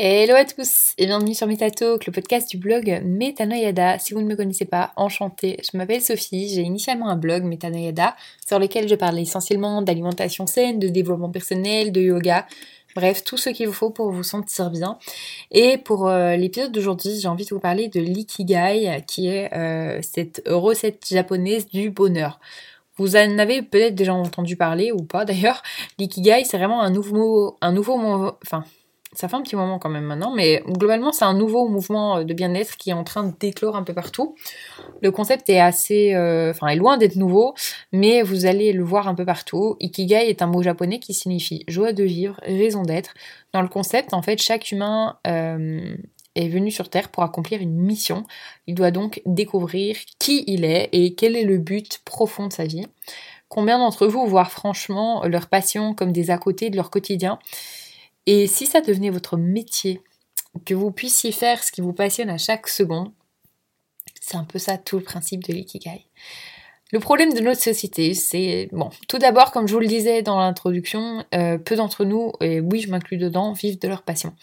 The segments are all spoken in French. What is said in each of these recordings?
Hello à tous et bienvenue sur MetaTalk, le podcast du blog Metanoyada. Si vous ne me connaissez pas, enchantée, je m'appelle Sophie, j'ai initialement un blog Metanoyada sur lequel je parle essentiellement d'alimentation saine, de développement personnel, de yoga, bref, tout ce qu'il vous faut pour vous sentir bien. Et pour euh, l'épisode d'aujourd'hui, j'ai envie de vous parler de l'ikigai, qui est euh, cette recette japonaise du bonheur. Vous en avez peut-être déjà entendu parler ou pas d'ailleurs. L'ikigai, c'est vraiment un nouveau, un nouveau, enfin, ça fait un petit moment quand même maintenant, mais globalement c'est un nouveau mouvement de bien-être qui est en train de déclore un peu partout. Le concept est assez, euh, enfin est loin d'être nouveau, mais vous allez le voir un peu partout. Ikigai est un mot japonais qui signifie joie de vivre, raison d'être. Dans le concept, en fait, chaque humain euh, est venu sur Terre pour accomplir une mission. Il doit donc découvrir qui il est et quel est le but profond de sa vie. Combien d'entre vous voient franchement leur passion comme des à côté de leur quotidien et si ça devenait votre métier, que vous puissiez faire ce qui vous passionne à chaque seconde, c'est un peu ça tout le principe de l'ikigai. Le problème de notre société, c'est, bon, tout d'abord, comme je vous le disais dans l'introduction, euh, peu d'entre nous, et oui je m'inclus dedans, vivent de leur passion.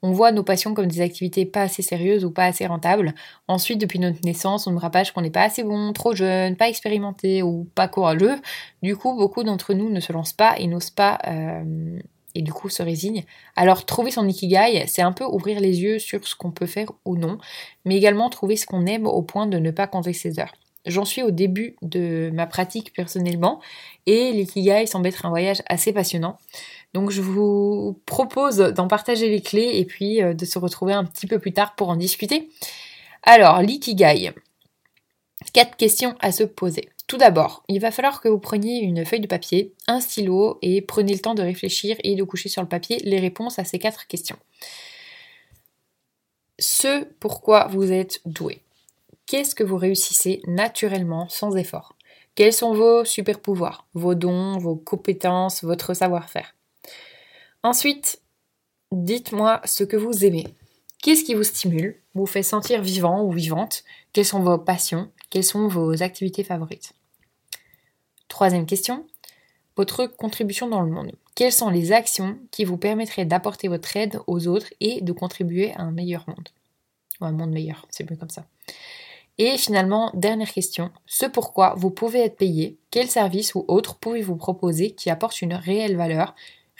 On voit nos passions comme des activités pas assez sérieuses ou pas assez rentables. Ensuite, depuis notre naissance, on nous rapage qu'on n'est pas assez bon, trop jeune, pas expérimenté ou pas courageux. Du coup, beaucoup d'entre nous ne se lancent pas et n'osent pas euh, et du coup se résigne. Alors trouver son ikigai, c'est un peu ouvrir les yeux sur ce qu'on peut faire ou non, mais également trouver ce qu'on aime au point de ne pas compter ses heures. J'en suis au début de ma pratique personnellement et l'ikigai semble être un voyage assez passionnant. Donc je vous propose d'en partager les clés et puis euh, de se retrouver un petit peu plus tard pour en discuter. Alors, l'ikigai. Quatre questions à se poser. Tout d'abord, il va falloir que vous preniez une feuille de papier, un stylo et prenez le temps de réfléchir et de coucher sur le papier les réponses à ces quatre questions. Ce pourquoi vous êtes doué. Qu'est-ce que vous réussissez naturellement sans effort? Quels sont vos super pouvoirs, vos dons, vos compétences, votre savoir-faire? Ensuite, dites-moi ce que vous aimez. Qu'est-ce qui vous stimule, vous fait sentir vivant ou vivante? Quelles sont vos passions? Quelles sont vos activités favorites? Troisième question, votre contribution dans le monde. Quelles sont les actions qui vous permettraient d'apporter votre aide aux autres et de contribuer à un meilleur monde? Ou un monde meilleur, c'est mieux comme ça. Et finalement, dernière question, ce pourquoi vous pouvez être payé, quel service ou autre pouvez-vous proposer qui apporte une réelle valeur,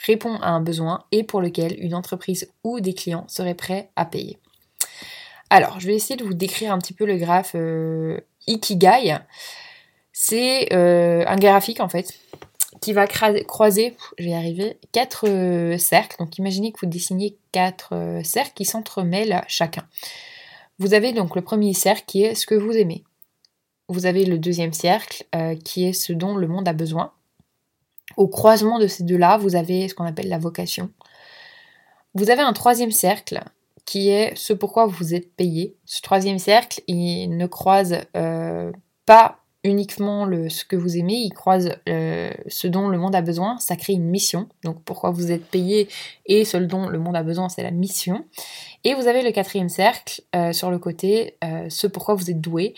répond à un besoin et pour lequel une entreprise ou des clients seraient prêts à payer? Alors, je vais essayer de vous décrire un petit peu le graphe euh, Ikigai. C'est euh, un graphique en fait qui va croiser, je vais quatre euh, cercles. Donc imaginez que vous dessinez quatre euh, cercles qui s'entremêlent chacun. Vous avez donc le premier cercle qui est ce que vous aimez. Vous avez le deuxième cercle qui est ce dont le monde a besoin. Au croisement de ces deux-là, vous avez ce qu'on appelle la vocation. Vous avez un troisième cercle qui est ce pourquoi vous êtes payé. Ce troisième cercle, il ne croise pas uniquement le, ce que vous aimez, il croise euh, ce dont le monde a besoin, ça crée une mission. Donc pourquoi vous êtes payé et ce dont le monde a besoin, c'est la mission. Et vous avez le quatrième cercle euh, sur le côté, euh, ce pourquoi vous êtes doué.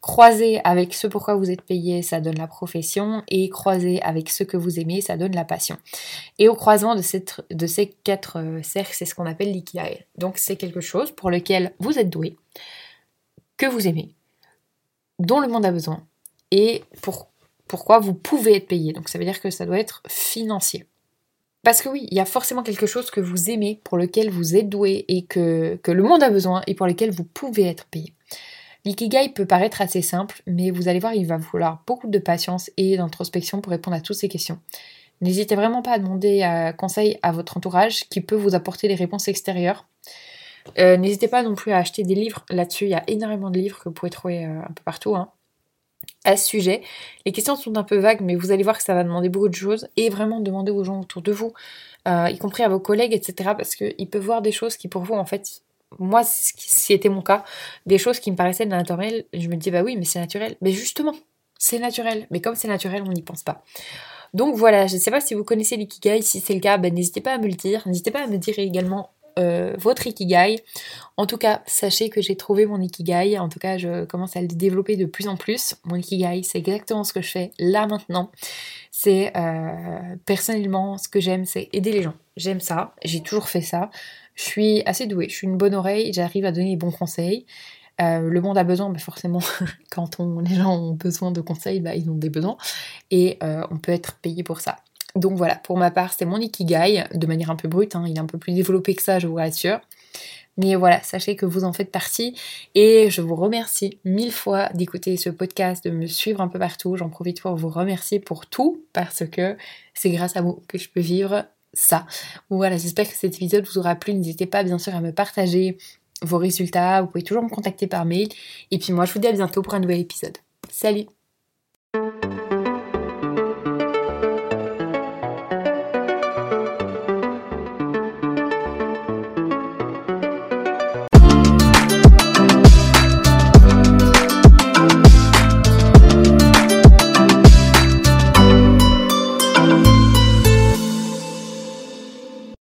Croiser avec ce pourquoi vous êtes payé, ça donne la profession, et croiser avec ce que vous aimez, ça donne la passion. Et au croisement de, cette, de ces quatre cercles, c'est ce qu'on appelle l'ikigai. Donc c'est quelque chose pour lequel vous êtes doué, que vous aimez, dont le monde a besoin, et pour, pourquoi vous pouvez être payé. Donc ça veut dire que ça doit être financier. Parce que oui, il y a forcément quelque chose que vous aimez, pour lequel vous êtes doué et que, le monde a besoin et pour lequel vous pouvez être payé. L'ikigai peut paraître assez simple, mais vous allez voir, il va falloir beaucoup de patience et d'introspection pour répondre à toutes ces questions. N'hésitez vraiment pas à demander un conseil à votre entourage qui peut vous apporter des réponses extérieures. Euh, n'hésitez pas non plus à acheter des livres là-dessus, il y a énormément de livres que vous pouvez trouver euh, un peu partout. Hein à ce sujet. Les questions sont un peu vagues, mais vous allez voir que ça va demander beaucoup de choses et vraiment demander aux gens autour de vous, euh, y compris à vos collègues, etc. Parce qu'ils peuvent voir des choses qui pour vous, en fait, moi, c'était mon cas, des choses qui me paraissaient naturelles, je me dis bah oui, mais c'est naturel. Mais justement, c'est naturel. Mais comme c'est naturel, on n'y pense pas. Donc voilà, je ne sais pas si vous connaissez l'ikigai, si c'est le cas, ben, n'hésitez pas à me le dire. N'hésitez pas à me dire également euh, votre ikigai. En tout cas, sachez que j'ai trouvé mon ikigai. En tout cas, je commence à le développer de plus en plus. Mon ikigai, c'est exactement ce que je fais là maintenant. C'est euh, personnellement ce que j'aime, c'est aider les gens. J'aime ça. J'ai toujours fait ça. Je suis assez douée, je suis une bonne oreille, j'arrive à donner les bons conseils. Euh, le monde a besoin, mais forcément, quand les gens ont besoin de conseils, bah, ils ont des besoins. Et on peut être payé pour ça. Donc voilà, pour ma part, c'est mon ikigai, de manière un peu brute, hein, il est un peu plus développé que ça, je vous rassure. Mais voilà, sachez que vous en faites partie et je vous remercie mille fois d'écouter ce podcast, de me suivre un peu partout. J'en profite pour vous remercier pour tout parce que c'est grâce à vous que je peux vivre ça. Voilà, j'espère que cet épisode vous aura plu. N'hésitez pas bien sûr à me partager vos résultats. Vous pouvez toujours me contacter par mail. Et puis moi, je vous dis à bientôt pour un nouvel épisode. Salut